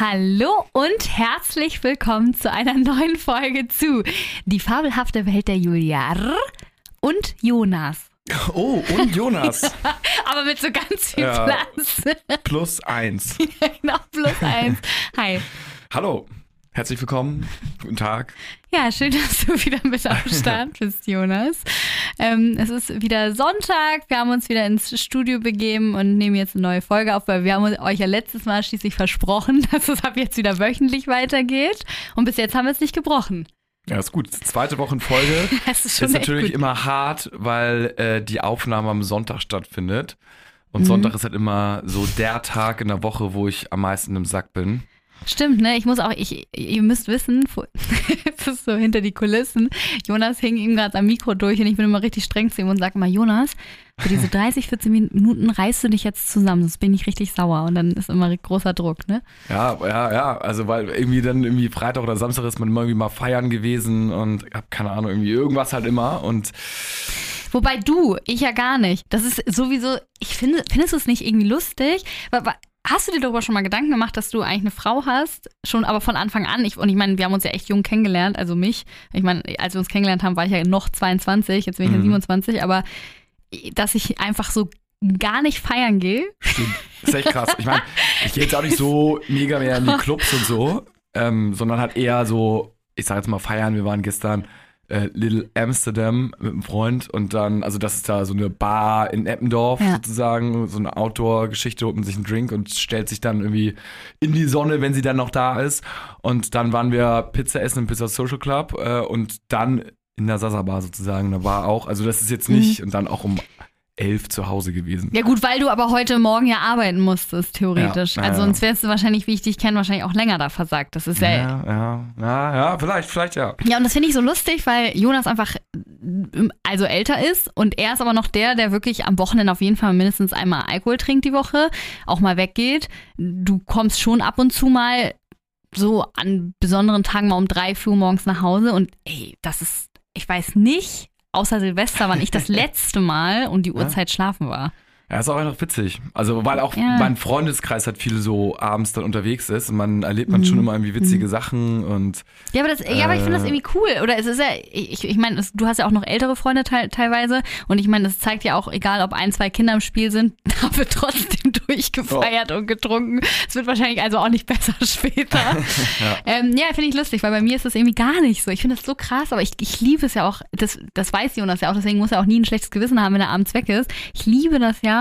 Hallo und herzlich willkommen zu einer neuen Folge zu Die fabelhafte Welt der Julia und Jonas. Oh, und Jonas. Aber mit so ganz viel Ja. Platz. Plus eins. genau, plus eins. Hi. Hallo, herzlich willkommen. Guten Tag. Ja, schön, dass du wieder mit am Start bist, Jonas. Ähm, es ist wieder Sonntag. Wir haben uns wieder ins Studio begeben und nehmen jetzt eine neue Folge auf, weil wir haben euch ja letztes Mal schließlich versprochen, dass es ab jetzt wieder wöchentlich weitergeht. Und bis jetzt haben wir es nicht gebrochen. Ja, ist gut. Zweite Wochenfolge. Das ist schon ist natürlich gut. immer hart, weil äh, die Aufnahme am Sonntag stattfindet. Mhm. Und Sonntag ist halt immer so der Tag in der Woche, wo ich am meisten im Sack bin. Stimmt, ne? Ich muss auch, ich, ihr müsst wissen, es ist so hinter die Kulissen. Jonas hing ihm gerade am Mikro durch und ich bin immer richtig streng zu ihm und sage immer, Jonas, für diese 30, 14 Minuten reißt du dich jetzt zusammen, sonst bin ich richtig sauer. Und dann ist immer großer Druck, ne? Ja, ja, ja. Also weil irgendwie dann irgendwie Freitag oder Samstag ist man immer irgendwie mal feiern gewesen und hab keine Ahnung, irgendwie irgendwas halt immer. Und Wobei du, ich ja gar nicht. Das ist sowieso, ich finde, findest du es nicht irgendwie lustig? Hast du dir darüber schon mal Gedanken gemacht, dass du eigentlich eine Frau hast? Schon aber von Anfang an. Ich, und ich meine, wir haben uns ja echt jung kennengelernt, also mich. Ich meine, als wir uns kennengelernt haben, war ich ja noch 22, jetzt bin ich ja Mhm. 27, aber dass ich einfach so gar nicht feiern gehe. Stimmt. Ist echt krass. Ich meine, ich gehe jetzt auch nicht so mega mehr in die Clubs und so, ähm, sondern halt eher so, ich sag jetzt mal feiern. Wir waren gestern äh, Little Amsterdam mit einem Freund und dann, also das ist da so eine Bar in Eppendorf Ja. sozusagen, so eine Outdoor-Geschichte, holt man sich einen Drink und stellt sich dann irgendwie in die Sonne, wenn sie dann noch da ist. Und dann waren wir Pizza essen im Pizza Social Club äh, und dann in der Sasa Bar sozusagen, da war auch, also das ist jetzt nicht, und dann auch um elf zu Hause gewesen. Ja gut, weil du aber heute Morgen ja arbeiten musstest, theoretisch. Ja, also ja. sonst wärst du wahrscheinlich, wie ich dich kenne, wahrscheinlich auch länger da versagt. Das ist ja Ja, ja, ja, ja, vielleicht, vielleicht ja. Ja, und das finde ich so lustig, weil Jonas einfach ähm, also älter ist und er ist aber noch der, der wirklich am Wochenende auf jeden Fall mindestens einmal Alkohol trinkt die Woche, auch mal weggeht. Du kommst schon ab und zu mal so an besonderen Tagen mal um drei, Uhr morgens nach Hause und ey, das ist, ich weiß nicht, außer Silvester, wann ich das letzte Mal um die Uhrzeit schlafen war. Ja, ist auch einfach witzig. Also, weil auch Ja. mein Freundeskreis halt viel so abends dann unterwegs ist und man erlebt man Mhm. schon immer irgendwie witzige Sachen und Ja, aber, das, ja, aber ich finde das Äh. irgendwie cool. Oder es ist ja, ich, ich meine, du hast ja auch noch ältere Freunde teil, teilweise. Und ich meine, das zeigt ja auch, egal ob ein, zwei Kinder im Spiel sind, da wird trotzdem durchgefeiert und getrunken. Es wird wahrscheinlich also auch nicht besser später. ja, ähm, ja finde ich lustig, weil bei mir ist das irgendwie gar nicht so. Ich finde das so krass, aber ich, ich liebe es ja auch, das, das weiß Jonas ja auch, deswegen muss er auch nie ein schlechtes Gewissen haben, wenn er abends weg ist. Ich liebe das ja,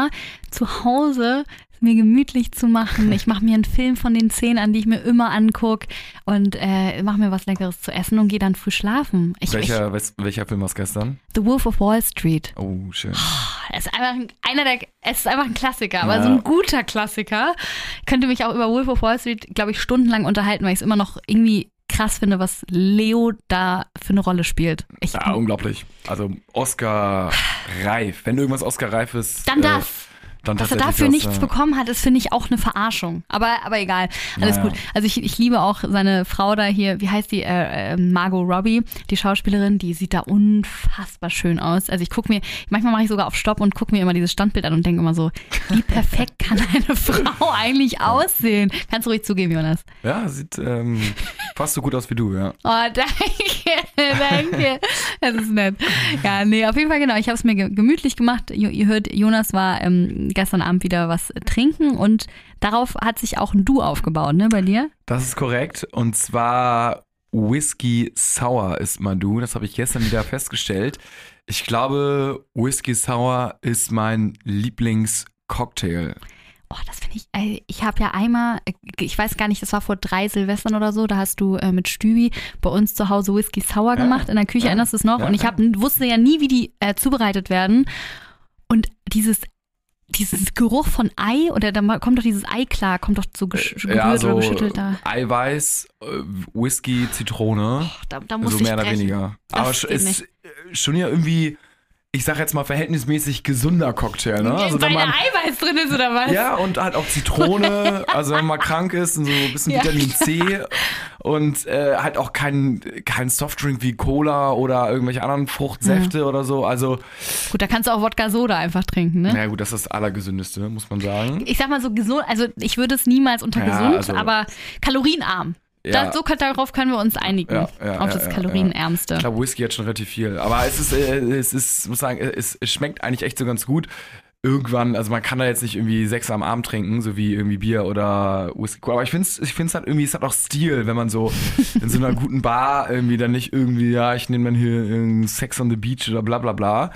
zu Hause mir gemütlich zu machen. Ich mache mir einen Film von den Szenen an, die ich mir immer angucke und äh, mache mir was Leckeres zu essen und gehe dann früh schlafen. Ich, welcher, wes- welcher Film war es gestern? ich, The Wolf of Wall Street. Oh, schön. Es ist einfach ein, einer der, es ist einfach ein Klassiker, aber Ja. so ein guter Klassiker. Könnte mich auch über Wolf of Wall Street, glaube ich, stundenlang unterhalten, weil ich es immer noch irgendwie krass finde, was Leo da für eine Rolle spielt. Ich, Ja, unglaublich. Also Oscar reif. Wenn irgendwas Oscar reif ist, dann äh, das. Dann Dass er dafür das, nichts äh, bekommen hat, ist, finde ich, auch eine Verarschung. Aber, aber egal. Alles Naja. gut. Also ich, ich liebe auch seine Frau da hier, wie heißt die? Äh, äh, Margot Robbie, die Schauspielerin, die sieht da unfassbar schön aus. Also ich gucke mir, manchmal mache ich sogar auf Stopp und gucke mir immer dieses Standbild an und denke immer so, wie perfekt kann eine Frau eigentlich aussehen? Kannst du ruhig zugeben, Jonas. Ja, sieht ähm, fast so gut aus wie du, ja. Oh, danke, danke. Das ist nett. Ja, nee, auf jeden Fall genau. Ich habe es mir ge gemütlich gemacht. Jo- Ihr hört, Jonas war ähm, gestern Abend wieder was trinken und darauf hat sich auch ein Du aufgebaut, ne, bei dir? Das ist korrekt. Und zwar Whisky Sour ist mein Du. Das habe ich gestern wieder festgestellt. Ich glaube, Whisky Sour ist mein Lieblingscocktail. Oh, das finde ich, ey, ich habe ja einmal, ich weiß gar nicht, das war vor drei Silvestern oder so, da hast du äh, mit Stübi bei uns zu Hause Whisky Sour Ja, gemacht in der Küche, ja, erinnerst du es noch? ja, und ich ja. hab, wusste ja nie, wie die äh, zubereitet werden. Und dieses, dieses Geruch von Ei, oder da kommt doch dieses Ei klar, kommt doch so gesch gerührt ja, so oder geschüttelt da. Eiweiß, äh, Whisky, Zitrone. Da, da muss so ich mehr oder brechen. weniger. Das Aber es ist nicht. äh, schon ja irgendwie, ich sag jetzt mal verhältnismäßig gesunder Cocktail, ne? Also Weil wenn da man Eiweiß drin ist, oder was? ja und halt auch Zitrone, also wenn man krank ist und so ein bisschen Ja, Vitamin C und äh, halt auch kein, kein Softdrink wie Cola oder irgendwelche anderen Fruchtsäfte oder so. Also, Gut, da kannst du auch Wodka Soda einfach trinken, ne? naja gut, das ist das Allergesündeste, muss man sagen. Ich sag mal so gesund, also ich würde es niemals unter Ja, gesund, also- aber kalorienarm. Ja. Da, so, darauf können wir uns einigen. Ja, ja, auf das kalorienärmste. Ich glaube, Whisky hat schon relativ viel. Aber es ist, äh, es ist, muss sagen, es, es schmeckt eigentlich echt so ganz gut. Irgendwann, also man kann da jetzt nicht irgendwie sechs am Abend trinken, so wie irgendwie Bier oder Whisky. Aber ich finde es ich find's halt irgendwie, es hat auch Stil, wenn man so in so einer guten Bar irgendwie dann nicht irgendwie, ja, ich nehme dann hier irgendein Sex on the Beach oder bla bla bla,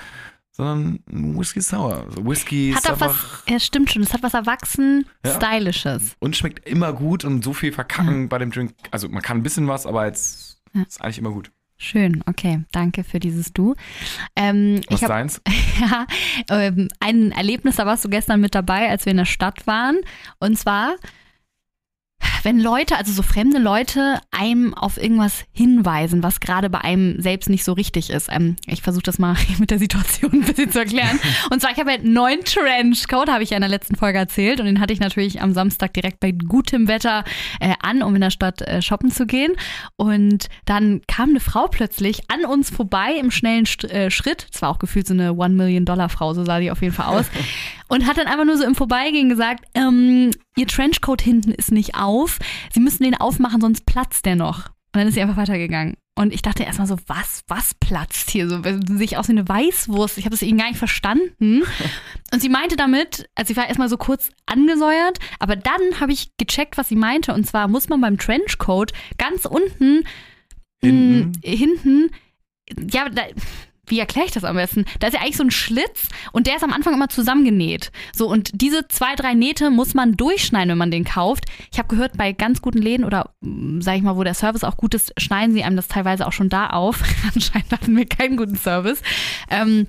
sondern Whisky Sour. So Whisky Hat ist auch was, einfach ja stimmt schon, es hat was erwachsen, Ja. stylisches. und schmeckt immer gut und so viel verkacken bei dem Drink. Also man kann ein bisschen was, aber jetzt Ja. ist eigentlich immer gut. Schön, okay, danke für dieses Du. Ähm, Was ich habe deins? ja, ähm, ein Erlebnis, da warst du gestern mit dabei, als wir in der Stadt waren. Und zwar, wenn Leute, also so fremde Leute, einem auf irgendwas hinweisen, was gerade bei einem selbst nicht so richtig ist. Ähm, ich versuche das mal mit der Situation ein bisschen zu erklären. Und zwar, ich habe einen neuen Trenchcoat, habe ich ja in der letzten Folge erzählt. Und den hatte ich natürlich am Samstag direkt bei gutem Wetter äh, an, um in der Stadt äh, shoppen zu gehen. Und dann kam eine Frau plötzlich an uns vorbei im schnellen St äh, Schritt. Es war auch gefühlt so eine One-Million-Dollar-Frau, so sah die auf jeden Fall aus. und hat dann einfach nur so im Vorbeigehen gesagt, ähm, ihr Trenchcoat hinten ist nicht auf. Sie müssen den aufmachen, sonst platzt der noch. Und dann ist sie einfach weitergegangen. Und ich dachte erstmal so, was, was platzt hier? So sich aus wie eine Weißwurst. Ich habe das eben gar nicht verstanden. Und sie meinte damit, also sie war erstmal so kurz angesäuert, aber dann habe ich gecheckt, was sie meinte. Und zwar muss man beim Trenchcoat ganz unten Hinten? mh, hinten, ja, da, wie erkläre ich das am besten? Da ist ja eigentlich so ein Schlitz und der ist am Anfang immer zusammengenäht. So, und diese zwei, drei Nähte muss man durchschneiden, wenn man den kauft. Ich habe gehört, bei ganz guten Läden oder mh, sag ich mal, wo der Service auch gut ist, schneiden sie einem das teilweise auch schon da auf. Anscheinend hatten wir keinen guten Service. Ähm,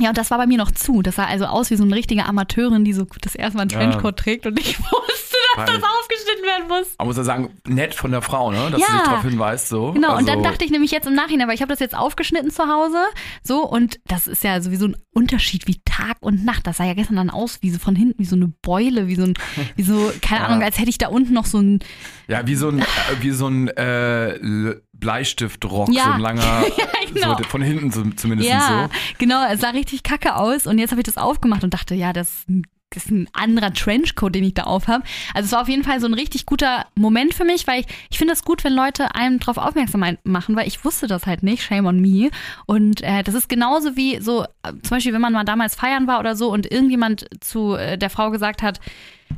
ja, und das war bei mir noch zu. Das sah also aus wie so eine richtige Amateurin, die so das erste Mal einen Ja. Trenchcoat trägt und ich wusste, das aufgeschnitten werden muss. Man muss ja sagen, nett von der Frau, ne? Dass Ja. sie sich darauf hinweist, so. Genau, und also, dann dachte ich nämlich jetzt im Nachhinein, weil ich habe das jetzt aufgeschnitten zu Hause, so, und das ist ja sowieso ein Unterschied wie Tag und Nacht. Das sah ja gestern dann aus wie so von hinten, wie so eine Beule, wie so ein, wie so, keine Ja. Ahnung, als hätte ich da unten noch so ein, Ja, wie so ein, äh, wie so ein äh, Bleistiftrock, Ja. so ein langer, genau. so, von hinten so, zumindest ja, so. genau, es sah richtig kacke aus und jetzt habe ich das aufgemacht und dachte, ja, das das ist ein anderer Trenchcoat, den ich da aufhab. Also es war auf jeden Fall so ein richtig guter Moment für mich, weil ich, ich finde es gut, wenn Leute einem darauf aufmerksam machen, weil ich wusste das halt nicht, shame on me. Und äh, das ist genauso wie so, äh, zum Beispiel, wenn man mal damals feiern war oder so und irgendjemand zu äh, der Frau gesagt hat,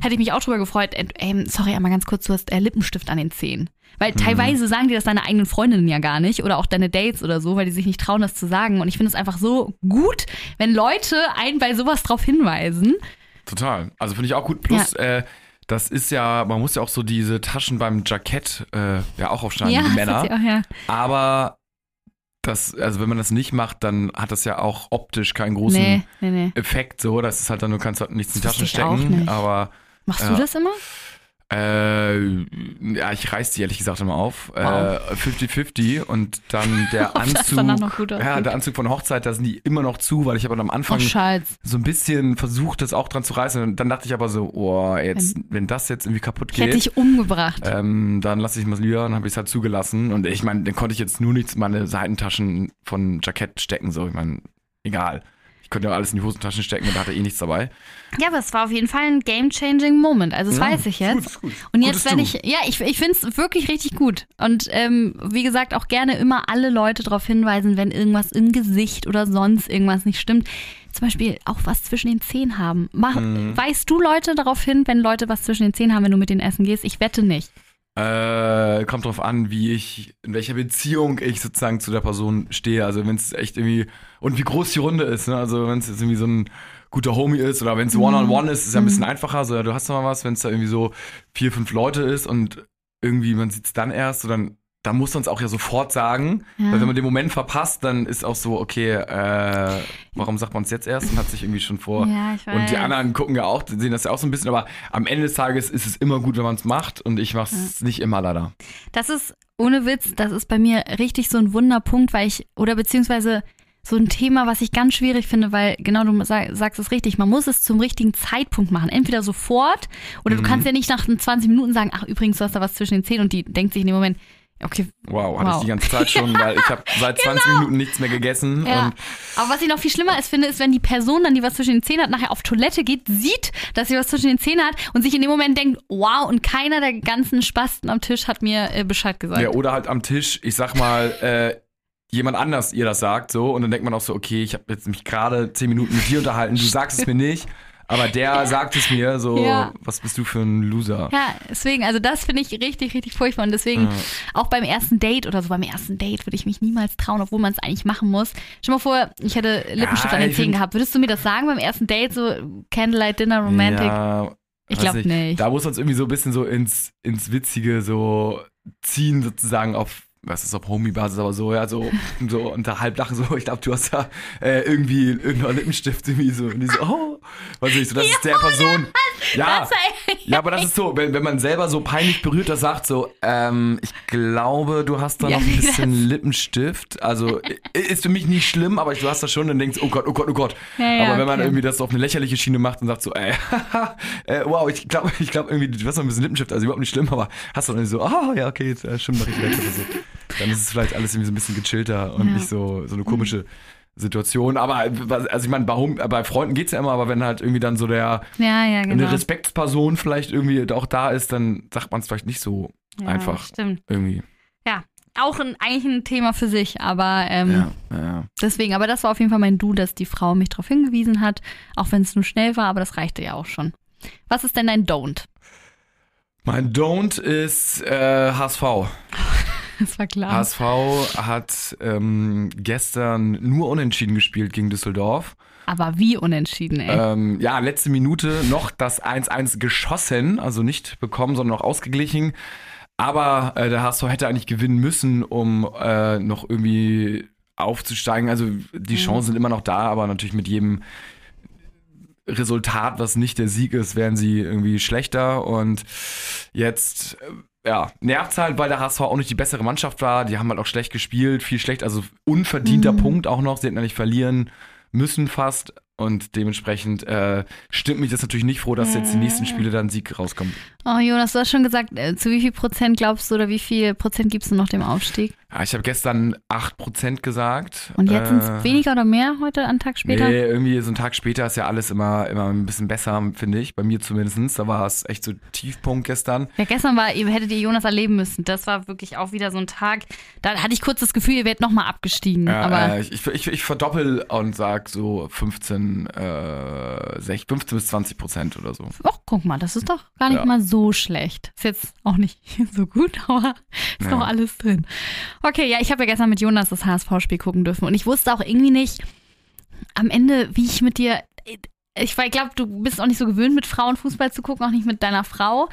hätte ich mich auch drüber gefreut, äh, ähm, sorry, einmal ganz kurz, du hast äh, Lippenstift an den Zähnen. Weil teilweise sagen dir das deine eigenen Freundinnen ja gar nicht oder auch deine Dates oder so, weil die sich nicht trauen, das zu sagen. Und ich finde es einfach so gut, wenn Leute einen bei sowas drauf hinweisen. Total. Also finde ich auch gut. Plus, äh, das ist ja, man muss ja auch so diese Taschen beim Jackett äh, ja auch aufschneiden, ja, die Männer. auch, ja. Aber das, also wenn man das nicht macht, dann hat das ja auch optisch keinen großen Nee, nee, nee. Effekt. So, das ist halt dann, du kannst halt nichts in die Taschen stecken. Aber Machst Ja. du das immer? Äh, ja, ich reiß die ehrlich gesagt immer auf. Wow. Äh, 50-50 und dann der das Anzug. danach noch gut ja, der Anzug von Hochzeit, da sind die immer noch zu, weil ich aber am Oh, Anfang Schatz. so ein bisschen versucht, das auch dran zu reißen. Und dann dachte ich aber so, oh, jetzt, wenn das jetzt irgendwie kaputt Ich hätte geht, dich umgebracht. ähm, dann lasse ich mal lieber, dann habe ich es halt zugelassen. Und ich meine, dann konnte ich jetzt nur nichts in meine Seitentaschen von Jackett stecken. So, ich meine, egal. Ich konnte ja alles in die Hosentaschen stecken und da hatte eh nichts dabei. Ja, aber es war auf jeden Fall ein game-changing Moment. Also das Ja, weiß ich jetzt. gut, gut. Und jetzt, wenn ich, ja, ich, ich finde es wirklich richtig gut. Und ähm, wie gesagt, auch gerne immer alle Leute darauf hinweisen, wenn irgendwas im Gesicht oder sonst irgendwas nicht stimmt. Zum Beispiel auch was zwischen den Zähnen haben. Mach, Mhm. Weißt du Leute darauf hin, wenn Leute was zwischen den Zähnen haben, wenn du mit denen essen gehst? Ich wette nicht. Äh, kommt drauf an, wie ich, in welcher Beziehung ich sozusagen zu der Person stehe. Also wenn es echt irgendwie, und wie groß die Runde ist, ne? Also wenn es jetzt irgendwie so ein guter Homie ist oder wenn es One-on-One ist, ist ja ein bisschen einfacher. So, ja, du hast noch mal was, wenn es da irgendwie so vier, fünf Leute ist und irgendwie man sieht es dann erst, so dann, dann muss man es auch ja sofort sagen. Ja. Weil wenn man den Moment verpasst, dann ist auch so, okay, äh, warum sagt man es jetzt erst und hat sich irgendwie schon vor. Ja, ich Und die weiß. anderen gucken ja auch, sehen das ja auch so ein bisschen, aber am Ende des Tages ist es immer gut, wenn man es macht und ich mache es nicht immer leider. Das ist, ohne Witz, das ist bei mir richtig so ein Wunderpunkt, weil ich, oder beziehungsweise so ein Thema, was ich ganz schwierig finde, weil genau du sag, sagst es richtig, man muss es zum richtigen Zeitpunkt machen. Entweder sofort oder du Mhm. kannst ja nicht nach 20 Minuten sagen, ach übrigens, du hast da was zwischen den Zähnen und die denkt sich in dem Moment, okay, Wow, hatte Wow. ich die ganze Zeit schon, weil ich habe seit 20 Minuten nichts mehr gegessen. Ja. Aber was ich noch viel schlimmer ist, finde, ist, wenn die Person dann, die was zwischen den Zähnen hat, nachher auf Toilette geht, sieht, dass sie was zwischen den Zähnen hat und sich in dem Moment denkt, wow, und keiner der ganzen Spasten am Tisch hat mir äh, Bescheid gesagt. ja, oder halt am Tisch, ich sag mal, äh, jemand anders ihr das sagt, so, und dann denkt man auch so, okay, ich habe jetzt mich gerade 10 Minuten mit dir unterhalten, du sagst es mir nicht, aber der sagt es mir, so, Ja. was bist du für ein Loser? Ja, deswegen, also das finde ich richtig, richtig furchtbar. Und deswegen Ja. auch beim ersten Date oder so, beim ersten Date würde ich mich niemals trauen, obwohl man es eigentlich machen muss. Stell mal vor, ich hätte Lippenstift Ja, an den Zähnen gehabt. Würdest du mir das sagen beim ersten Date, so Candlelight Dinner Romantic? Ja, ich glaube nicht. Da muss man es irgendwie so ein bisschen so ins, ins Witzige so ziehen, sozusagen auf, was ist auf Homie-Basis, aber so, ja, so, so unter Halblachen so, ich glaube, du hast da äh, irgendwie irgendein Lippenstift irgendwie so, und die so, oh, weiß ich, so, das ist der Person. Ja, ja, aber das ist so, wenn, wenn man selber so peinlich berührt das sagt, so, ähm, ich glaube, du hast da noch ein bisschen Lippenstift. Also ist für mich nicht schlimm, aber du hast das schon und denkst, oh Gott, oh Gott, oh Gott. Ja, ja, aber wenn man okay. irgendwie das so auf eine lächerliche Schiene macht und sagt so, ey, äh, wow, ich glaube, ich glaube irgendwie, du hast noch ein bisschen Lippenstift, also überhaupt nicht schlimm, aber hast du dann so, ah, ja, okay, jetzt, äh, stimmt, mach ich weg oder so. Dann ist es vielleicht alles irgendwie so ein bisschen gechillter und Ja. nicht so, so eine komische Situation. Aber, also ich meine, bei, bei Freunden geht's ja immer, aber wenn halt irgendwie dann so der, ja, ja, genau. eine Respektsperson vielleicht irgendwie auch da ist, dann sagt man es vielleicht nicht so ja, einfach Stimmt. irgendwie. Ja, auch ein, eigentlich ein Thema für sich, aber ähm, deswegen, aber das war auf jeden Fall mein Du, dass die Frau mich darauf hingewiesen hat, auch wenn es nur schnell war, aber das reichte ja auch schon. Was ist denn dein Don't? Mein Don't ist äh, HSV. Das war klar. HSV hat ähm, gestern nur unentschieden gespielt gegen Düsseldorf. Aber wie unentschieden, ey. Ähm, ja, letzte Minute noch das 1-1 geschossen, also nicht bekommen, sondern noch ausgeglichen. Aber äh, der HSV hätte eigentlich gewinnen müssen, um äh, noch irgendwie aufzusteigen. Also die Mhm. Chancen sind immer noch da, aber natürlich mit jedem Resultat, was nicht der Sieg ist, werden sie irgendwie schlechter. Und jetzt, äh, ja, nervt's halt, weil der HSV auch nicht die bessere Mannschaft war. Die haben halt auch schlecht gespielt, viel schlecht, also unverdienter Mhm. Punkt auch noch. Sie hätten eigentlich verlieren müssen fast. Und dementsprechend äh, stimmt mich das natürlich nicht froh, dass jetzt die nächsten Spiele dann Sieg rauskommt. Oh, Jonas, du hast schon gesagt, äh, zu wie viel Prozent glaubst du oder wie viel Prozent gibst du noch dem Aufstieg? Ja, ich habe gestern 8% gesagt. Und jetzt sind es Äh, weniger oder mehr heute, einen Tag später? Nee, irgendwie so einen Tag später ist ja alles immer, immer ein bisschen besser, finde ich. Bei mir zumindest. Da war es echt so Tiefpunkt gestern. Ja, gestern war, ihr hättet ihr Jonas erleben müssen. Das war wirklich auch wieder so ein Tag. Da hatte ich kurz das Gefühl, ihr werdet nochmal abgestiegen. Ja, aber äh, ich, ich, ich verdoppel und sag so 15, äh, 6, 15 bis 20 Prozent oder so. ach, guck mal, das ist doch gar nicht Ja. mal so schlecht. Ist jetzt auch nicht so gut, aber ist Ja. noch alles drin. Okay, ja, ich habe ja gestern mit Jonas das HSV-Spiel gucken dürfen und ich wusste auch irgendwie nicht am Ende, wie ich mit dir. Ich, ich glaube, du bist auch nicht so gewöhnt, mit Frauen Fußball zu gucken, auch nicht mit deiner Frau.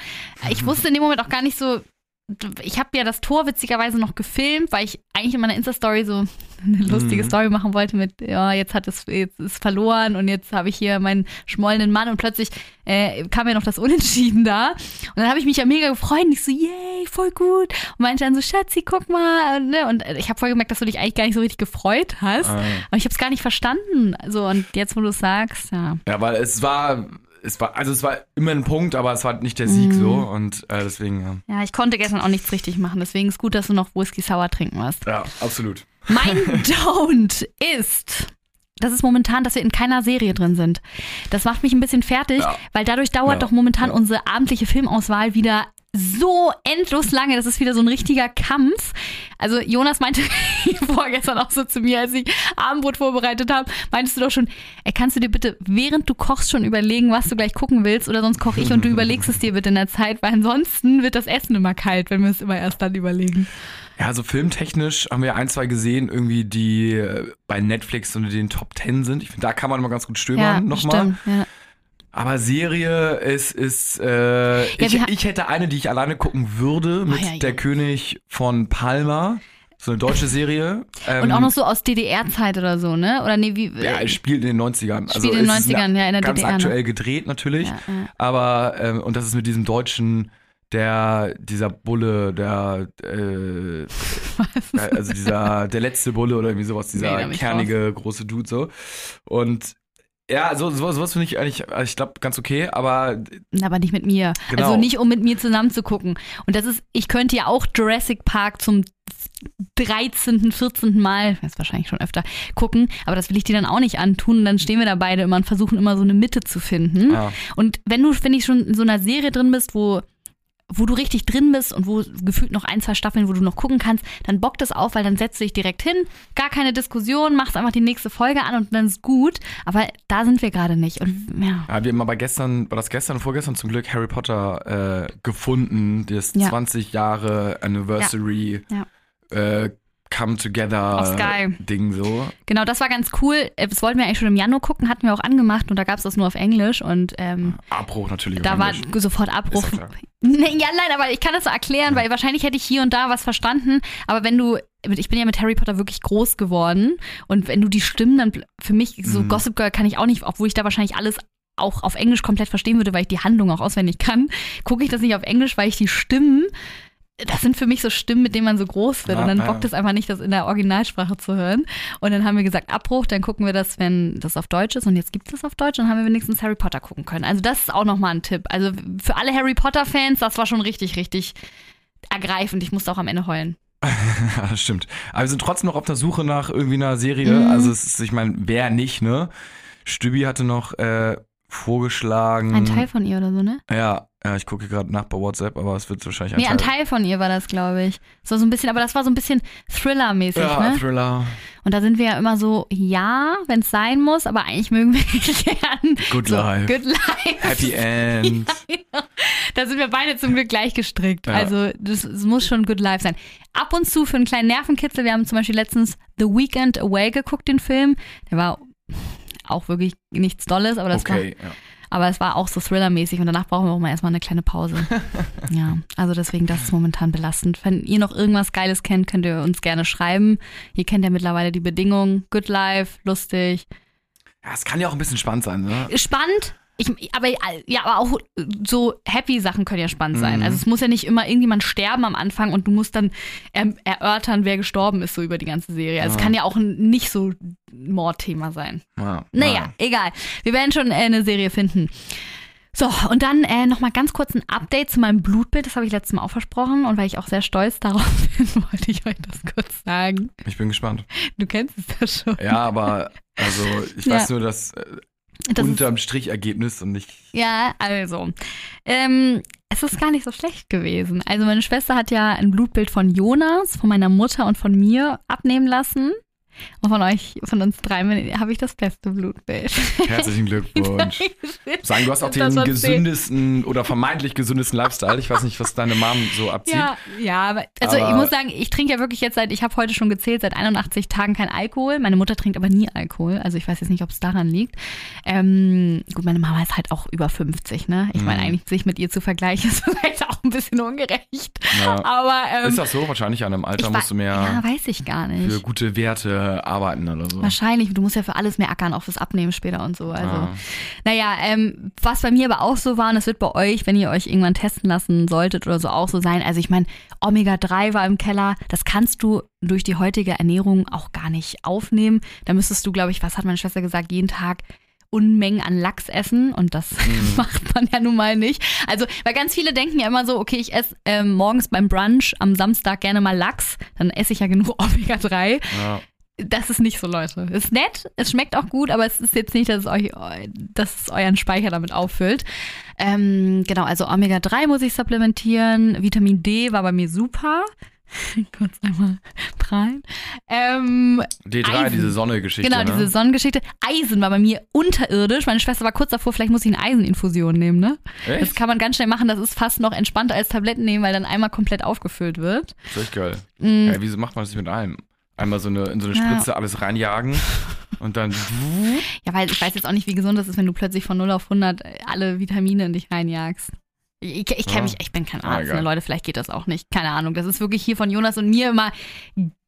Ich wusste in dem Moment auch gar nicht so. Ich habe ja das Tor witzigerweise noch gefilmt, weil ich eigentlich in meiner Insta-Story so eine lustige Mhm. Story machen wollte mit, ja, jetzt hat es jetzt ist verloren und jetzt habe ich hier meinen schmollenden Mann und plötzlich äh, kam ja noch das Unentschieden da. Und dann habe ich mich ja mega gefreut und ich so, yay, voll gut. Und meinte dann so, Schatzi, guck mal. Ne? Und ich habe voll gemerkt, dass du dich eigentlich gar nicht so richtig gefreut hast. Äh, Aber ich habe es gar nicht verstanden. So, und jetzt, wo du es sagst, ja. ja, weil es war, es war, also es war immer ein Punkt, aber es war nicht der Sieg Mhm. so. Und äh, deswegen, ja. Ja, ich konnte gestern auch nichts richtig machen. Deswegen ist gut, dass du noch Whisky Sour trinken warst. Ja, absolut. Mein Don't ist, das ist momentan, dass wir in keiner Serie drin sind. Das macht mich ein bisschen fertig, Ja. weil dadurch dauert Ja. doch momentan Ja. unsere abendliche Filmauswahl wieder so endlos lange. Das ist wieder so ein richtiger Kampf. Also Jonas meinte vorgestern auch so zu mir, als ich Abendbrot vorbereitet habe, meintest du doch schon, ey, kannst du dir bitte, während du kochst, schon überlegen, was du gleich gucken willst oder sonst koche ich und du überlegst es dir bitte in der Zeit, weil ansonsten wird das Essen immer kalt, wenn wir es immer erst dann überlegen. Ja, also filmtechnisch haben wir ein, zwei gesehen, irgendwie, die äh, bei Netflix unter den Top 10 sind. Ich finde, da kann man immer ganz gut Ja, stöbern nochmal. stimmt. Ja. Aber Serie ist, ist äh, ich, wir ha- ich hätte eine, die ich alleine gucken würde, mit Oh, ja, ja. Der König von Palma. So eine deutsche Serie. Ähm, Und auch noch so aus DDR-Zeit oder so, ne? Oder nee, wie. Ja, es spielt in den 90ern. Also Spielt in den es ist 90ern, ja, in der ganz DDR, ne? aktuell gedreht natürlich. Ja, ja. Aber, ähm, und das ist mit diesem deutschen der, dieser Bulle, der, äh, also dieser, der letzte Bulle oder irgendwie sowas, dieser Nee, ich kernige, große Dude so. Und ja, so, sowas, sowas finde ich eigentlich, also ich glaube, ganz okay, aber Aber nicht mit mir. Genau. Also nicht, um mit mir zusammen zu gucken. Und das ist, ich könnte ja auch Jurassic Park zum 13., 14. Mal, das ist wahrscheinlich schon öfter, gucken, aber das will ich dir dann auch nicht antun. Und dann stehen wir da beide immer und versuchen immer so eine Mitte zu finden. ja. Und wenn du, finde ich, schon in so einer Serie drin bist, wo wo du richtig drin bist und wo gefühlt noch ein, zwei Staffeln, wo du noch gucken kannst, dann bockt es auf, weil dann setzt du dich direkt hin, gar keine Diskussion, machst einfach die nächste Folge an und dann ist gut. Aber da sind wir gerade nicht. Und ja. Ja, wir haben aber gestern, war das gestern, vorgestern zum Glück Harry Potter äh, gefunden, das Ja. 20 Jahre Anniversary Ja. Äh, Come Together. Ding so. Genau, das war ganz cool. Äh, Das wollten wir eigentlich schon im Januar gucken, hatten wir auch angemacht und da gab es das nur auf Englisch und ähm, Abbruch natürlich. da war Englisch. sofort Abbruch. Ja ja, nein, aber ich kann das so erklären, weil wahrscheinlich hätte ich hier und da was verstanden. Aber wenn du, ich bin ja mit Harry Potter wirklich groß geworden und wenn du die Stimmen dann für mich, so Mhm. Gossip Girl kann ich auch nicht, obwohl ich da wahrscheinlich alles auch auf Englisch komplett verstehen würde, weil ich die Handlung auch auswendig kann, gucke ich das nicht auf Englisch, weil ich die Stimmen, das sind für mich so Stimmen, mit denen man so groß wird. Ja, und dann ja. bockt es einfach nicht, das in der Originalsprache zu hören. Und dann haben wir gesagt, Abbruch, dann gucken wir das, wenn das auf Deutsch ist. Und jetzt gibt es das auf Deutsch, dann haben wir wenigstens Harry Potter gucken können. Also das ist auch nochmal ein Tipp. Also für alle Harry Potter-Fans, das war schon richtig, richtig ergreifend. Ich musste auch am Ende heulen. Ja, das stimmt. Aber wir sind trotzdem noch auf der Suche nach irgendwie einer Serie. Mhm. Also es ist, ich meine, wer nicht, ne? Stübi hatte noch äh, vorgeschlagen. Ein Teil von ihr oder so, ne? Ja, ja, ich gucke gerade nach bei WhatsApp, aber es wird wahrscheinlich ein Nee, ein Teil. Teil von ihr war das, glaube ich. So, so ein bisschen, aber das war so ein bisschen Thriller-mäßig, ja, ne? Thriller. Und da sind wir ja immer so, ja, wenn es sein muss, aber eigentlich mögen wir gern. Good so, Life. Good Life. Happy End. Da sind wir beide zum Glück gleich gestrickt. Ja. Also das, das muss schon Good Life sein. Ab und zu für einen kleinen Nervenkitzel. Wir haben zum Beispiel letztens The Weekend Away geguckt, den Film. Der war auch wirklich nichts Dolles, aber das war, Okay, ja. Aber es war auch so Thriller-mäßig und danach brauchen wir auch mal erstmal eine kleine Pause. ja, also deswegen, das ist momentan belastend. Wenn ihr noch irgendwas Geiles kennt, könnt ihr uns gerne schreiben. Ihr kennt ja mittlerweile die Bedingungen. Good Life, lustig, Ja, es kann ja auch ein bisschen spannend sein, ne? spannend. Ich, aber ja, aber auch so happy Sachen können ja spannend sein. Mhm. Also es muss ja nicht immer irgendjemand sterben am Anfang und du musst dann er, erörtern, wer gestorben ist so über die ganze Serie. Also es Ja. kann ja auch ein nicht so Mordthema sein. Ja, Naja, egal. Wir werden schon äh, eine Serie finden. So, und dann äh, nochmal ganz kurz ein Update zu meinem Blutbild. Das habe ich letztes Mal auch versprochen. Und weil ich auch sehr stolz darauf bin, wollte ich euch das kurz sagen. Ich bin gespannt. Du kennst es ja schon. Ja, aber also ich Ja. weiß nur das äh, Das unterm Strich Ergebnis und nicht. ja, also. Ähm, es ist gar nicht so schlecht gewesen. Also meine Schwester hat ja ein Blutbild von Jonas, von meiner Mutter und von mir abnehmen lassen. Und von euch, von uns drei habe ich das beste Blutbild. Herzlichen Glückwunsch. Sagen, du hast auch Das den gesündesten oder vermeintlich gesündesten Lifestyle. Ich weiß nicht, was deine Mom so abzieht. Ja, ja, aber also Aber- ich muss sagen, ich trinke ja wirklich jetzt seit, ich habe heute schon gezählt, seit 81 Tagen kein Alkohol. Meine Mutter trinkt aber nie Alkohol. Also ich weiß jetzt nicht, ob es daran liegt. Ähm, gut, meine Mama ist halt auch über 50, ne? Ich meine, Mhm. eigentlich sich mit ihr zu vergleichen, ist vielleicht auch ein bisschen ungerecht. Ja. Aber ähm, Ist das so? Wahrscheinlich an einem Alter musst du mehr Ja, weiß ich gar für nicht. gute Werte arbeiten oder so. Wahrscheinlich, du musst ja für alles mehr ackern, auch fürs Abnehmen später und so. Also, Ja. naja, ähm, was bei mir aber auch so war, und das wird bei euch, wenn ihr euch irgendwann testen lassen solltet oder so auch so sein. Also ich meine, Omega-3 war im Keller, das kannst du durch die heutige Ernährung auch gar nicht aufnehmen. Da müsstest du, glaube ich, was hat meine Schwester gesagt, jeden Tag Unmengen an Lachs essen und das macht man ja nun mal nicht. Also, weil ganz viele denken ja immer so, okay, ich esse ähm, morgens beim Brunch am Samstag gerne mal Lachs, dann esse ich ja genug Omega-3 Ja. Das ist nicht so, Leute. Ist nett, es schmeckt auch gut, aber es ist jetzt nicht, dass es euch, dass es euren Speicher damit auffüllt. Ähm, genau, also Omega-3 muss ich supplementieren. Vitamin D war bei mir super. Kurz einmal prallen. Ähm, D3, Eisen. diese Sonne-Geschichte. genau, ne? diese Sonnengeschichte. Eisen war bei mir unterirdisch. Meine Schwester war kurz davor, vielleicht muss ich eine Eiseninfusion nehmen, ne? Das Echt? kann man ganz schnell machen. Das ist fast noch entspannter als Tabletten nehmen, weil dann einmal komplett aufgefüllt wird. Das ist echt geil. Mm. Ja, wieso macht man das nicht mit allem? Einmal so eine, in so eine Ja. Spritze alles reinjagen und dann. Ja, weil ich weiß jetzt auch nicht, wie gesund das ist, wenn du plötzlich von 0 auf 100 alle Vitamine in dich reinjagst. Ich, ich, ich Ja. mich, ich bin kein Ah, Arzt, egal. ne, Leute, vielleicht geht das auch nicht. Keine Ahnung. Das ist wirklich hier von Jonas und mir immer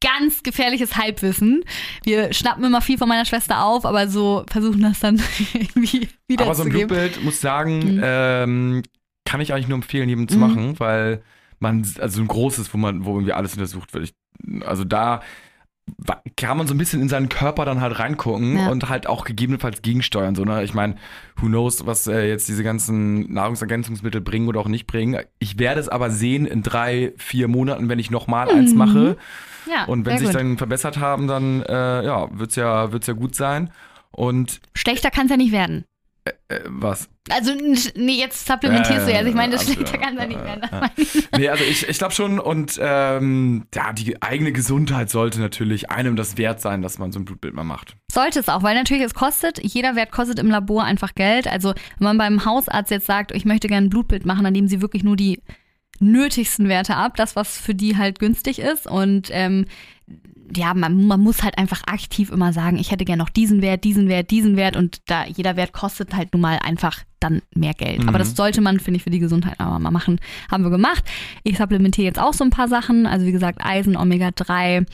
ganz gefährliches Halbwissen. Wir schnappen immer viel von meiner Schwester auf, aber so versuchen das dann irgendwie Aber so ein. Blutbild, muss sagen, Mhm. ähm, kann ich eigentlich nur empfehlen, jedem zu Mhm. machen, weil man, also ein großes, wo man, wo irgendwie alles untersucht wird. Ich, also da kann man so ein bisschen in seinen Körper dann halt reingucken Ja. und halt auch gegebenenfalls gegensteuern. So, ne? Ich meine, who knows, was äh, jetzt diese ganzen Nahrungsergänzungsmittel bringen oder auch nicht bringen. Ich werde es aber sehen in drei, vier Monaten, wenn ich nochmal eins Mhm. mache. Ja, Und wenn sehr sich gut. dann verbessert haben, dann äh, ja, wird's ja, wird's ja gut sein. Und Schlechter kann es ja nicht werden. Äh, was? Also, nee, jetzt supplementierst du ja. Also, ich meine, das Äh, äh, kann es ja nicht äh. Das äh. ich. Nee, also ich, ich glaube schon und ähm, ja, die eigene Gesundheit sollte natürlich einem das wert sein, dass man so ein Blutbild mal macht. Sollte es auch, weil natürlich es kostet, jeder Wert kostet im Labor einfach Geld. Also wenn man beim Hausarzt jetzt sagt, ich möchte gerne ein Blutbild machen, dann nehmen sie wirklich nur die nötigsten Werte ab, das, was für die halt günstig ist. Und ähm, ja, man, man muss halt einfach aktiv immer sagen, ich hätte gerne noch diesen Wert, diesen Wert, diesen Wert und da jeder Wert kostet halt nun mal einfach dann mehr Geld. Mhm. Aber das sollte man, finde ich, für die Gesundheit aber mal machen. Haben wir gemacht. Ich supplementiere jetzt auch so ein paar Sachen. Also wie gesagt, Eisen, Omega-3,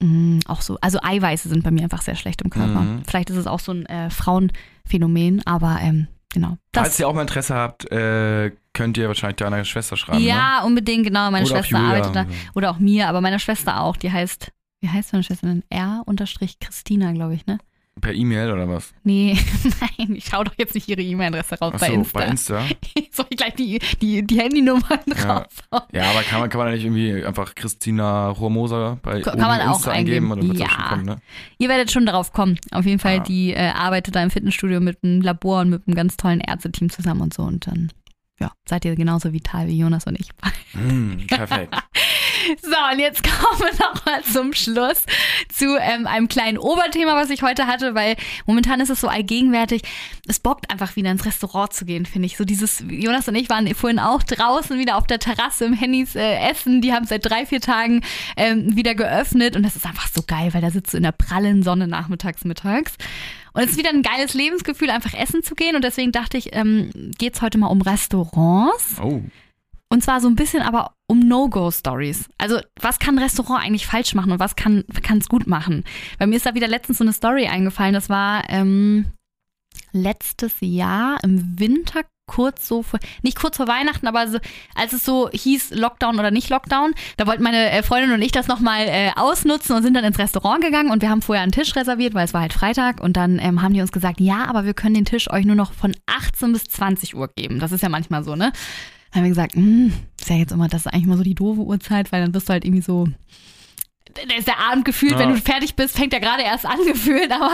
Mm, auch so, also Eiweiße sind bei mir einfach sehr schlecht im Körper. Mhm. Vielleicht ist es auch so ein äh, Frauenphänomen, aber ähm, genau. Falls Das, ihr auch mal Interesse habt, äh, könnt ihr wahrscheinlich deiner Schwester schreiben. Ne? ja, unbedingt, genau. Meine Oder auch Schwester arbeitet da. Oder auch mir, aber meine Schwester auch. Die heißt, wie heißt meine Schwester denn? R-Christina, glaube ich, ne? Per E-Mail oder was? Nee, nein, ich schaue doch jetzt nicht ihre E-Mail-Adresse raus bei Achso, Insta. bei Insta. Soll ich gleich die, die, die Handynummern Ja. raus? Ja, aber kann man, kann man da nicht irgendwie einfach Christina Hormoser bei Kann man auch Insta eingeben. Oder Ja. schon kommen, ne? Ihr werdet schon darauf kommen. Auf jeden Fall, Ah. die äh, arbeitet da im Fitnessstudio mit einem Labor und mit einem ganz tollen Ärzteteam zusammen und so. Und dann, ja, seid ihr genauso vital wie Jonas und ich. Hm, perfekt. So, und jetzt kommen wir nochmal zum Schluss zu ähm, einem kleinen Oberthema, was ich heute hatte, weil momentan ist es so allgegenwärtig. Es bockt einfach wieder ins Restaurant zu gehen, finde ich. So dieses, Jonas und ich waren vorhin auch draußen wieder auf der Terrasse im Hennys äh, Essen. Die haben seit drei, vier Tagen ähm, wieder geöffnet und das ist einfach so geil, weil da sitzt du in der prallen Sonne nachmittags, mittags. Und es ist wieder ein geiles Lebensgefühl, einfach essen zu gehen. Und deswegen dachte ich, ähm, geht es heute mal um Restaurants. Oh. Und zwar so ein bisschen aber um No-Go-Stories. Also, was kann ein Restaurant eigentlich falsch machen und was kann es gut machen? Bei mir ist da wieder letztens so eine Story eingefallen. Das war ähm, letztes Jahr im Winter, kurz so vor, nicht kurz vor Weihnachten, aber so, als es so hieß Lockdown oder nicht Lockdown, da wollten meine äh, Freundin und ich das nochmal äh, ausnutzen und sind dann ins Restaurant gegangen und wir haben vorher einen Tisch reserviert, weil es war halt Freitag und dann ähm, haben die uns gesagt, ja, aber wir können den Tisch euch nur noch von 18 bis 20 Uhr geben. Das ist ja manchmal so, ne? Dann haben wir gesagt, hm, ist ja jetzt immer, das ist eigentlich mal so die doofe Uhrzeit, weil dann wirst du halt irgendwie so. Da ist der Abend gefühlt, Ja. wenn du fertig bist, fängt er gerade erst an gefühlt. Aber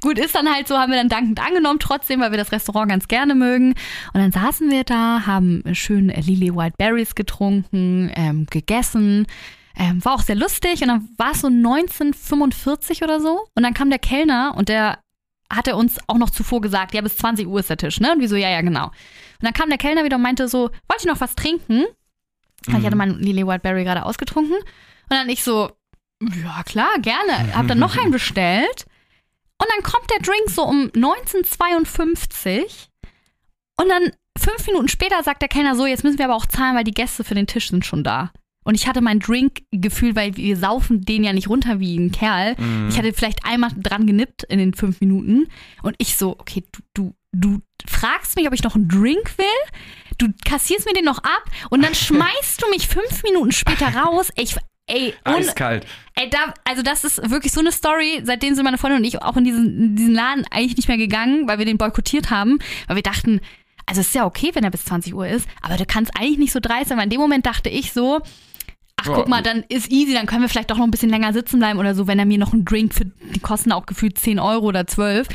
gut, ist dann halt so, haben wir dann dankend angenommen, trotzdem, weil wir das Restaurant ganz gerne mögen. Und dann saßen wir da, haben schön Lily White Berries getrunken, ähm, gegessen. Ähm, war auch sehr lustig und dann war es so 1945 oder so. Und dann kam der Kellner und der hatte uns auch noch zuvor gesagt, ja, bis 20 Uhr ist der Tisch, ne? Und wir so, ja, ja, genau. Und dann kam der Kellner wieder und meinte so, wollt ihr noch was trinken? Weil Ich hatte mein Lily White Berry gerade ausgetrunken. Und dann ich so, ja klar, gerne. Hab dann noch einen bestellt. Und dann kommt der Drink so um 1952. Und dann fünf Minuten später sagt der Kellner so, jetzt müssen wir aber auch zahlen, weil die Gäste für den Tisch sind schon da. Und ich hatte mein Drink-Gefühl, weil wir saufen den ja nicht runter wie ein Kerl. Mhm. Ich hatte vielleicht einmal dran genippt in den fünf Minuten. Und ich so, okay, du, du, du fragst mich, ob ich noch einen Drink will. Du kassierst mir den noch ab und dann schmeißt du mich fünf Minuten später raus. Ich, ey, ohne, Eiskalt. ey da, also das ist wirklich so eine Story. Seitdem sind meine Freundin und ich auch in diesen, in diesen Laden eigentlich nicht mehr gegangen, weil wir den boykottiert haben. Weil wir dachten, also es ist ja okay, wenn er bis 20 Uhr ist, aber du kannst eigentlich nicht so dreist sein. Weil in dem Moment dachte ich so, ach guck mal, dann ist easy, dann können wir vielleicht doch noch ein bisschen länger sitzen bleiben oder so, wenn er mir noch einen Drink für, die kosten auch gefühlt 10 Euro oder 12.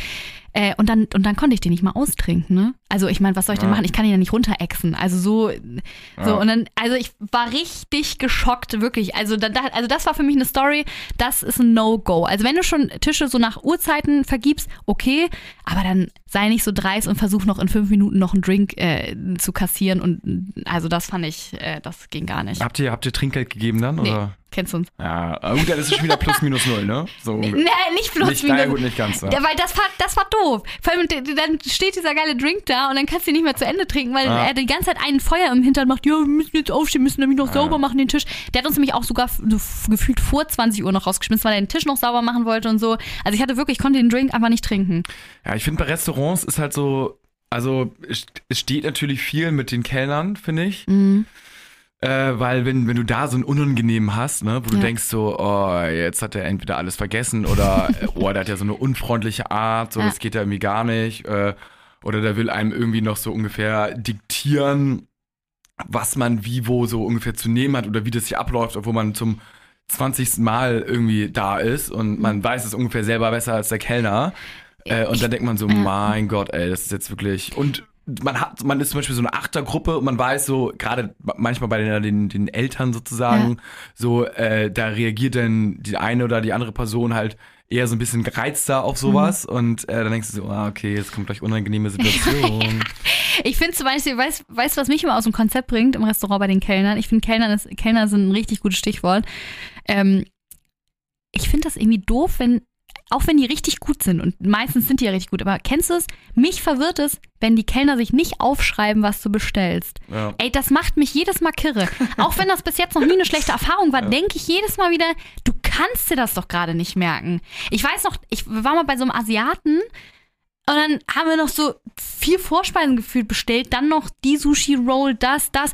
Äh, und, dann, und dann konnte ich den nicht mal austrinken, ne? Also ich meine, was soll ich denn Ja. machen? Ich kann ihn ja nicht runterexen. Also so, so Ja. und dann, also ich war richtig geschockt, wirklich. Also, da, da- also das war für mich eine Story, das ist ein No-Go. Also wenn du schon Tische so nach Uhrzeiten vergibst, okay, aber dann sei nicht so dreist und versuch noch in fünf Minuten noch einen Drink äh, zu kassieren. Und also das fand ich, äh, das ging gar nicht. Habt ihr, habt ihr Trinkgeld gegeben dann? Nee. Oder? Kennst du uns? Ja, gut, dann ist es schon wieder plus minus null, ne? So. Nee, nicht bloß nicht, wieder. naja, gut, nicht ganz. Ja. Weil das war, das war doof. Vor allem, dann steht dieser geile Drink da und dann kannst du ihn nicht mehr zu Ende trinken, weil Ja. er die ganze Zeit einen Feuer im Hintern macht. Ja, wir müssen jetzt aufstehen, müssen nämlich noch sauber machen den Tisch. Der hat uns nämlich auch sogar so gefühlt vor 20 Uhr noch rausgeschmissen, weil er den Tisch noch sauber machen wollte und so. Also ich hatte wirklich, ich konnte den Drink einfach nicht trinken. Ja, ich finde bei Restaurants ist halt so, Also es steht natürlich viel mit den Kellnern, finde ich. Mhm. Äh, weil wenn, wenn du da so ein Unangenehm hast, ne, wo du Ja. denkst so, oh, jetzt hat er entweder alles vergessen oder oh, der hat ja so eine unfreundliche Art, so Ja. das geht ja irgendwie gar nicht. Äh, oder der will einem irgendwie noch so ungefähr diktieren, was man wie wo so ungefähr zu nehmen hat oder wie das hier abläuft, obwohl man zum 20. Mal irgendwie da ist und man weiß es ungefähr selber besser als der Kellner. Äh, und dann denkt man so, mein Gott, ey, das ist jetzt wirklich. Und man hat, man ist zum Beispiel so eine Achtergruppe und man weiß so, gerade manchmal bei den, den, den Eltern sozusagen, so, äh, da reagiert dann die eine oder die andere Person halt eher so ein bisschen gereizter auf sowas und äh, dann denkst du so, ah, okay, jetzt kommt gleich unangenehme Situation. Ich finde zum Beispiel, weißt du, was mich immer aus dem Konzept bringt im Restaurant bei den Kellnern? Ich finde, Kellner, ist- Kellner sind ein richtig gutes Stichwort. Ähm, ich finde das irgendwie doof, wenn, auch wenn die richtig gut sind, und meistens sind die ja richtig gut, aber kennst du es? Mich verwirrt es, wenn die Kellner sich nicht aufschreiben, was du bestellst. ja. Ey, das macht mich jedes Mal kirre. Auch wenn das bis jetzt noch nie eine schlechte Erfahrung war, denke ich jedes Mal wieder, du kannst dir das doch gerade nicht merken. Ich weiß noch, ich war mal bei so einem Asiaten und dann haben wir noch so vier Vorspeisen gefühlt bestellt, dann noch die Sushi Roll, das, das.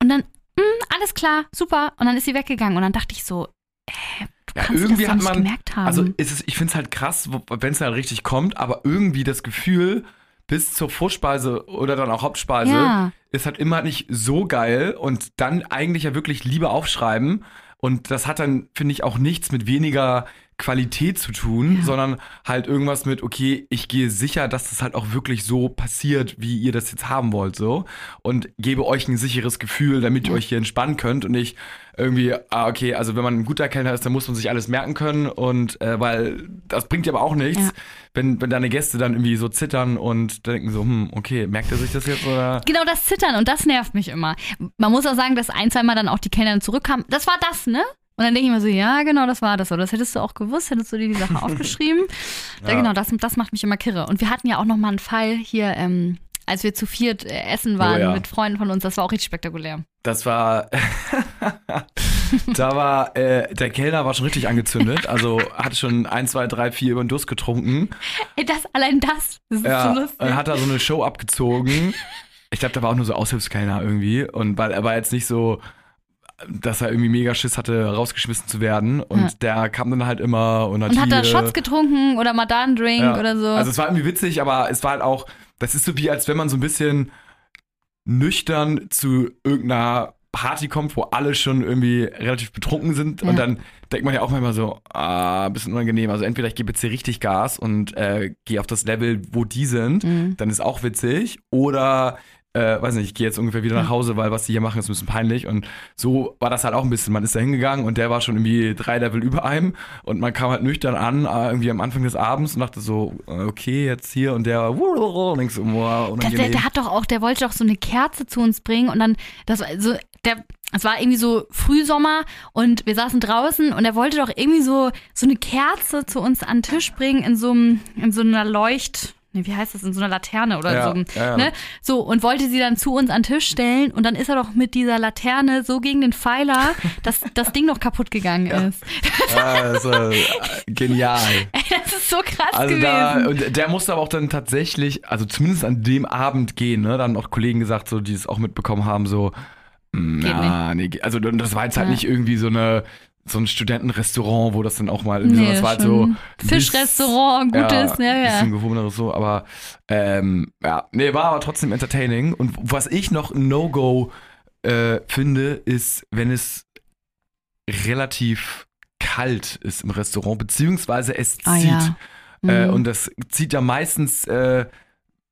Und dann, mh, alles klar, super. Und dann ist sie weggegangen und dann dachte ich so, äh, Ja, kannst irgendwie dir das hat man, gemerkt haben. also ist es, ich finde es halt krass, wenn es halt richtig kommt, aber irgendwie das Gefühl bis zur Vorspeise oder dann auch Hauptspeise Ja. ist halt immer nicht so geil und dann eigentlich ja wirklich lieber aufschreiben und das hat dann, finde ich, auch nichts mit weniger Qualität zu tun, Ja. sondern halt irgendwas mit, okay, ich gehe sicher, dass das halt auch wirklich so passiert, wie ihr das jetzt haben wollt, so. Und gebe euch ein sicheres Gefühl, damit ihr euch hier entspannen könnt und nicht irgendwie, ah, okay, also wenn man ein guter Kellner ist, dann muss man sich alles merken können und äh, weil das bringt ja aber auch nichts, Ja. wenn, wenn deine Gäste dann irgendwie so zittern und denken so, hm, okay, merkt er sich das jetzt oder? Genau das Zittern und das nervt mich immer. Man muss auch sagen, dass ein, zweimal dann auch die Kellner zurückkamen. Das war das, ne? Und dann denke ich mir so, ja, genau, das war das. Oder das hättest du auch gewusst, hättest du dir die Sache aufgeschrieben. Ja, genau, das, das macht mich immer kirre. Und wir hatten ja auch noch mal einen Fall hier, ähm, als wir zu viert äh, essen waren Oh ja. mit Freunden von uns. Das war auch richtig spektakulär. Das war, da war, äh, der Kellner war schon richtig angezündet, also hat schon ein, zwei, drei, vier über den Durst getrunken. Ey, das, allein das, das ist Ja, so lustig. und hat da so eine Show abgezogen. Ich glaube, da war auch nur so Aushilfskellner irgendwie. Und weil er war jetzt nicht so, dass er irgendwie mega Schiss hatte, rausgeschmissen zu werden. Und Ja. der kam dann halt immer und hat und hat da hier, Shots getrunken oder mal da einen Drink ja. oder so. Also es war irgendwie witzig, aber es war halt auch, das ist so wie, als wenn man so ein bisschen nüchtern zu irgendeiner Party kommt, wo alle schon irgendwie relativ betrunken sind. Ja. Und dann denkt man ja auch manchmal so, ah, ein bisschen unangenehm. Also entweder ich gebe jetzt hier richtig Gas und äh, gehe auf das Level, wo die sind, Mhm. dann ist auch witzig. Oder, äh, weiß nicht, ich gehe jetzt ungefähr wieder nach Hause, weil was die hier machen, ist ein bisschen peinlich. Und so war das halt auch ein bisschen. Man ist da hingegangen und der war schon irgendwie drei Level über einem. Und man kam halt nüchtern an, äh, irgendwie am Anfang des Abends und dachte so, äh, okay, jetzt hier. Und der, so, wow, Der, der, der hat doch auch, der wollte doch so eine Kerze zu uns bringen. Und dann, das war so, der, es war irgendwie so Frühsommer und wir saßen draußen und er wollte doch irgendwie so, so eine Kerze zu uns an den Tisch bringen in so, einem, in so einer Leucht, nee, wie heißt das, in so einer Laterne oder Ja, so. ja. Ne? So, und wollte sie dann zu uns an den Tisch stellen und dann ist er doch mit dieser Laterne so gegen den Pfeiler, dass das Ding noch kaputt gegangen ist. also, genial. Das ist so krass Also gewesen. da, und der musste aber auch dann tatsächlich, also zumindest an dem Abend gehen, ne? Dann auch Kollegen gesagt, so, die es auch mitbekommen haben, so, ja, nee, also das war jetzt halt Ja. nicht irgendwie so eine so ein Studentenrestaurant, wo das dann auch mal Nee, das war halt so Fischrestaurant, gutes, ja, ja. bisschen gehobeneres so, aber ähm, ja, nee, war aber trotzdem entertaining. Und was ich noch ein No-Go äh, finde, ist, wenn es relativ kalt ist im Restaurant, beziehungsweise es zieht. Ah, ja. Äh, Mhm. und das zieht ja meistens, äh,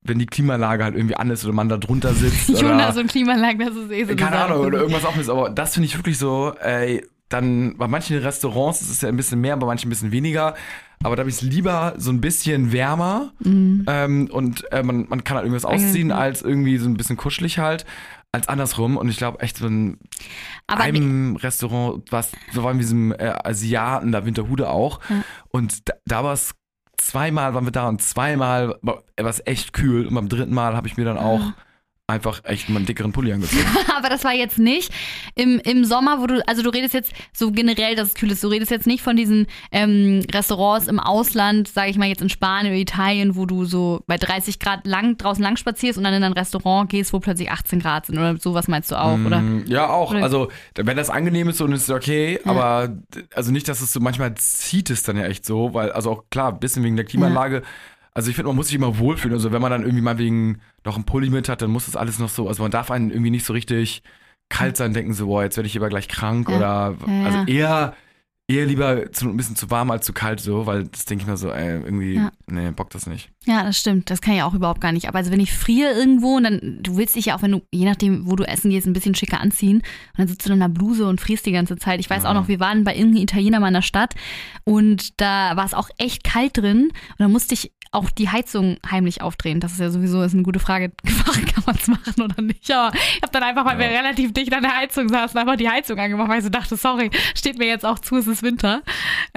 wenn die Klimaanlage halt irgendwie an ist oder man da drunter sitzt. Jonas oder, und Klimaanlage, das ist eh so eine keine. Ahnung, oder irgendwas auch ist. Aber das finde ich wirklich so, ey, dann bei manchen Restaurants ist es ja ein bisschen mehr, bei manchen ein bisschen weniger. Aber da habe ich es lieber so ein bisschen wärmer Mhm. ähm, und äh, man, man kann halt irgendwas ausziehen, als irgendwie so ein bisschen kuschelig halt, als andersrum. Und ich glaube echt, so in Aber einem Restaurant, was, so war in diesem äh, Asiaten, da Winterhude auch. Ja. Und da, da war es zweimal waren wir da und zweimal war war es echt kühl. Und beim dritten Mal habe ich mir dann auch einfach echt mal einen dickeren Pulli angezogen. Aber das war jetzt nicht im, im Sommer, wo du, also du redest jetzt so generell, dass es kühl ist, du redest jetzt nicht von diesen ähm, Restaurants im Ausland, sage ich mal jetzt in Spanien oder Italien, wo du so bei 30 Grad lang draußen lang spazierst und dann in ein Restaurant gehst, wo plötzlich 18 Grad sind oder sowas meinst du auch, oder? Mm, Ja, auch. Oder- Also, wenn das angenehm ist und ist okay, Ja. aber also nicht, dass es so manchmal zieht es dann ja echt so, weil, also auch klar, ein bisschen wegen der Klimaanlage. Also ich finde, man muss sich immer wohlfühlen. Also wenn man dann irgendwie mal wegen noch einen Pulli mit hat, dann muss das alles noch so, also man darf einen irgendwie nicht so richtig kalt sein, denken so, boah, jetzt werde ich aber gleich krank Ja. oder Ja, also eher eher lieber zu, ein bisschen zu warm als zu kalt so, weil das denke ich mir so, ey, irgendwie, Ja. nee, bock das nicht. Ja, das stimmt. Das kann ich auch überhaupt gar nicht. Aber also wenn ich friere irgendwo und dann, du willst dich ja auch, wenn du, je nachdem, wo du essen gehst, ein bisschen schicker anziehen und dann sitzt du in einer Bluse und frierst die ganze Zeit. Ich weiß Ja. auch noch, wir waren bei irgendeinem Italiener mal in der Stadt und da war es auch echt kalt drin und dann musste ich auch die Heizung heimlich aufdrehen. Das ist ja sowieso ist eine gute Frage. Kann man es machen oder nicht? Aber ich habe dann einfach, weil wir Ja. relativ dicht an der Heizung saßen, einfach die Heizung angemacht, weil ich so dachte, sorry, steht mir jetzt auch zu, es ist Winter.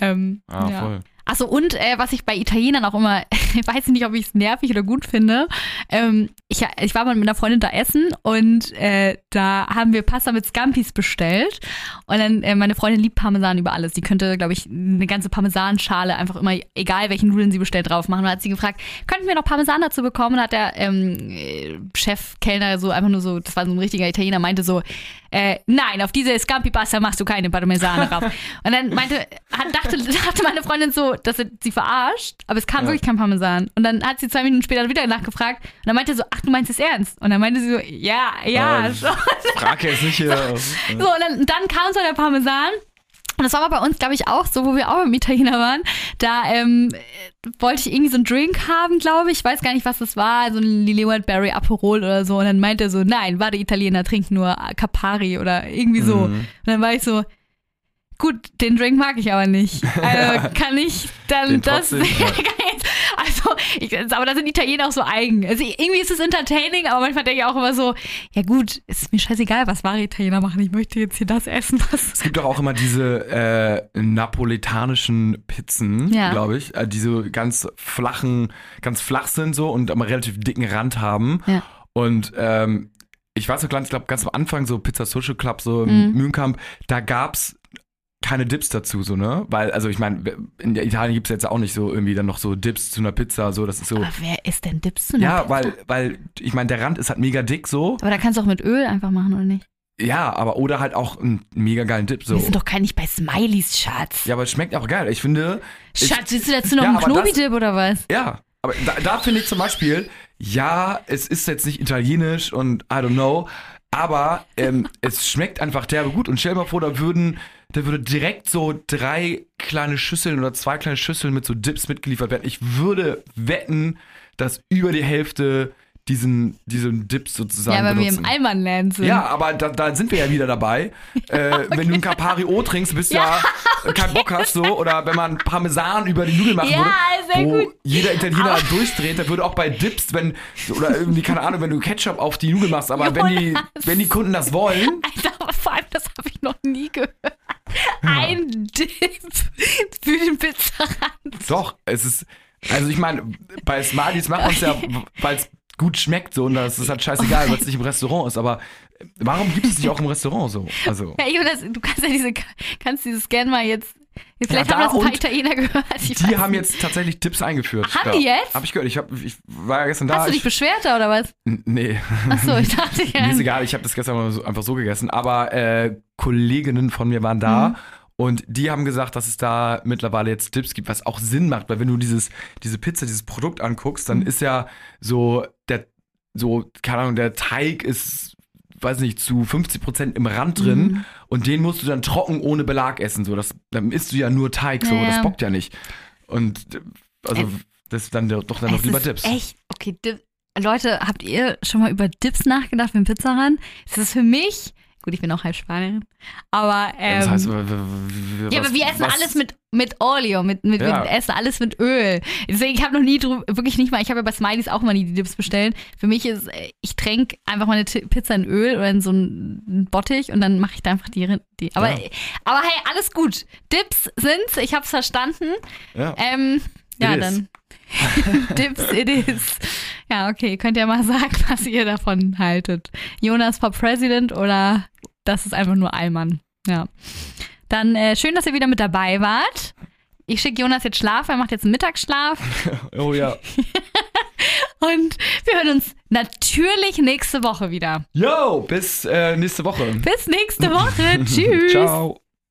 Ähm, Ah, ja. voll. Achso, und äh, was ich bei Italienern auch immer, ich weiß nicht, ob ich es nervig oder gut finde. Ähm, ich, ich war mal mit einer Freundin da essen und äh, da haben wir Pasta mit Scampis bestellt. Und dann, äh, meine Freundin liebt Parmesan über alles. Die könnte, glaube ich, eine ganze Parmesanschale einfach immer, egal welchen Nudeln sie bestellt, drauf machen. Und dann hat sie gefragt, könnten wir noch Parmesan dazu bekommen? Und hat der ähm, äh, Chef, Kellner so einfach nur so, das war so ein richtiger Italiener, meinte so, äh, nein, auf diese Scampi-Pasta machst du keine Parmesan drauf. Und dann meinte, hat, dachte, dachte meine Freundin so, dass sie verarscht, aber es kam Ja. wirklich kein Parmesan. Und dann hat sie zwei Minuten später wieder nachgefragt und dann meinte er so, ach, du meinst es ernst? Und dann meinte sie so, ja, ja, Ah, schon. Frag jetzt nicht hier. So, und dann, dann kam so der Parmesan. Und das war aber bei uns, glaube ich, auch so, wo wir auch im Italiener waren. Da ähm, äh, wollte ich irgendwie so einen Drink haben, glaube ich. Ich weiß gar nicht, was das war. So ein Leeward Berry Aperol oder so. Und dann meinte er so, nein, warte, Italiener trinken nur Campari oder irgendwie so. Mhm. Und dann war ich so, gut, den Drink mag ich aber nicht. Also kann ich dann das. ja. also, ich, aber da sind Italiener auch so eigen. Also irgendwie ist es entertaining, aber manchmal denke ich auch immer so, ja gut, es ist mir scheißegal, was wahre Italiener machen. Ich möchte jetzt hier das essen, was. Es gibt doch auch immer diese äh, napoletanischen Pizzen, Ja. glaube ich, äh, die so ganz flachen, ganz flach sind so und aber relativ dicken Rand haben. Ja. Und ähm, ich weiß noch ganz, ich glaube ganz am Anfang so Pizza Social Club so im Mhm. Mühlenkamp, da gab's keine Dips dazu, so, ne? Weil, also ich meine, in Italien gibt's jetzt auch nicht so irgendwie dann noch so Dips zu einer Pizza, so, das ist so. Aber wer isst denn Dips zu einer Ja, Pizza? weil, weil, ich meine, der Rand ist halt mega dick so. Aber da kannst du auch mit Öl einfach machen, oder nicht? Ja, aber oder halt auch einen mega geilen Dip so. Wir sind doch gar nicht bei Smileys, Schatz. Ja, aber es schmeckt auch geil. Ich finde, ich, Schatz, willst du dazu noch Ja, einen Knobi-Dip oder was? Ja, aber da, da finde ich zum Beispiel, ja, es ist jetzt nicht italienisch und I don't know, aber ähm, es schmeckt einfach derbe gut. Und stell dir mal vor, da würden, da würde direkt so drei kleine Schüsseln oder zwei kleine Schüsseln mit so Dips mitgeliefert werden. Ich würde wetten, dass über die Hälfte diesen, diesen Dips sozusagen Ja, weil wir benutzen. im Almanland sind. Ja, aber da, da sind wir ja wieder dabei. Äh, Wenn du ein Campari O trinkst, bist ja, keinen Bock hast so. Oder wenn man Parmesan über die Nudeln machen Ja, würde, sehr wo gut. jeder Italiener durchdreht, da würde auch bei Dips, wenn, oder irgendwie, keine Ahnung, wenn du Ketchup auf die Nudeln machst, aber wenn die, wenn die Kunden das wollen, Alter, aber vor allem, das habe ich noch nie gehört. Ein Dip für den Pizzarand. doch, es ist, also ich meine, bei Smarties macht man es ja, weil es gut schmeckt so und das ist halt scheißegal, weil es nicht im Restaurant ist, aber warum gibt es nicht auch im Restaurant so? Also. Ja, Jonas, du kannst ja diese, kannst dieses Scan mal jetzt. Vielleicht Ja, haben da das ein paar Italiener gehört. Die weiß haben nicht. jetzt tatsächlich Tipps eingeführt. Haben die jetzt? Hab ich gehört. Ich, hab, ich war ja gestern da. Hast du dich ich, beschwert da oder was? Nee, Achso, ich dachte ja. mir ist egal. Ich habe das gestern mal so, einfach so gegessen. Aber äh, Kolleginnen von mir waren da. Mhm. Und die haben gesagt, dass es da mittlerweile jetzt Tipps gibt, was auch Sinn macht, weil wenn du dieses, diese Pizza, dieses Produkt anguckst, Mhm. dann ist ja so der, so, keine Ahnung, der Teig ist, weiß nicht, zu 50% im Rand drin Mhm. und den musst du dann trocken ohne Belag essen. So, das, dann isst du ja nur Teig, so, Ja, ja. das bockt ja nicht. Und äh, also Es- das ist dann doch dann noch Es lieber Dips. Echt? Okay, Dip. Leute, habt ihr schon mal über Dips nachgedacht den Pizzaran? Das ist für mich, gut, ich bin auch halb Spanierin, aber ähm, das heißt, w- w- w- ja, was- aber wir essen was- alles mit, mit Olio, mit, mit, Ja. wir essen alles mit Öl. Deswegen, ich habe noch nie drüber, wirklich nicht mal, ich habe ja bei Smileys auch mal nie die Dips bestellt. Für mich ist, äh, ich tränke einfach meine Pizza in Öl oder in so einen Bottich und dann mache ich da einfach die, die. Aber, Ja. aber hey, alles gut. Dips sind's, ich hab's verstanden. Ja. Ähm, ja, dann. Dips, it is. Ja, okay. Könnt ihr mal sagen, was ihr davon haltet. Jonas for President oder das ist einfach nur Allmann. Ja. Dann äh, schön, dass ihr wieder mit dabei wart. Ich schicke Jonas jetzt schlafen, er macht jetzt einen Mittagsschlaf. Oh ja. Und wir hören uns natürlich nächste Woche wieder. Yo, bis äh, nächste Woche. Bis nächste Woche. Tschüss. Ciao.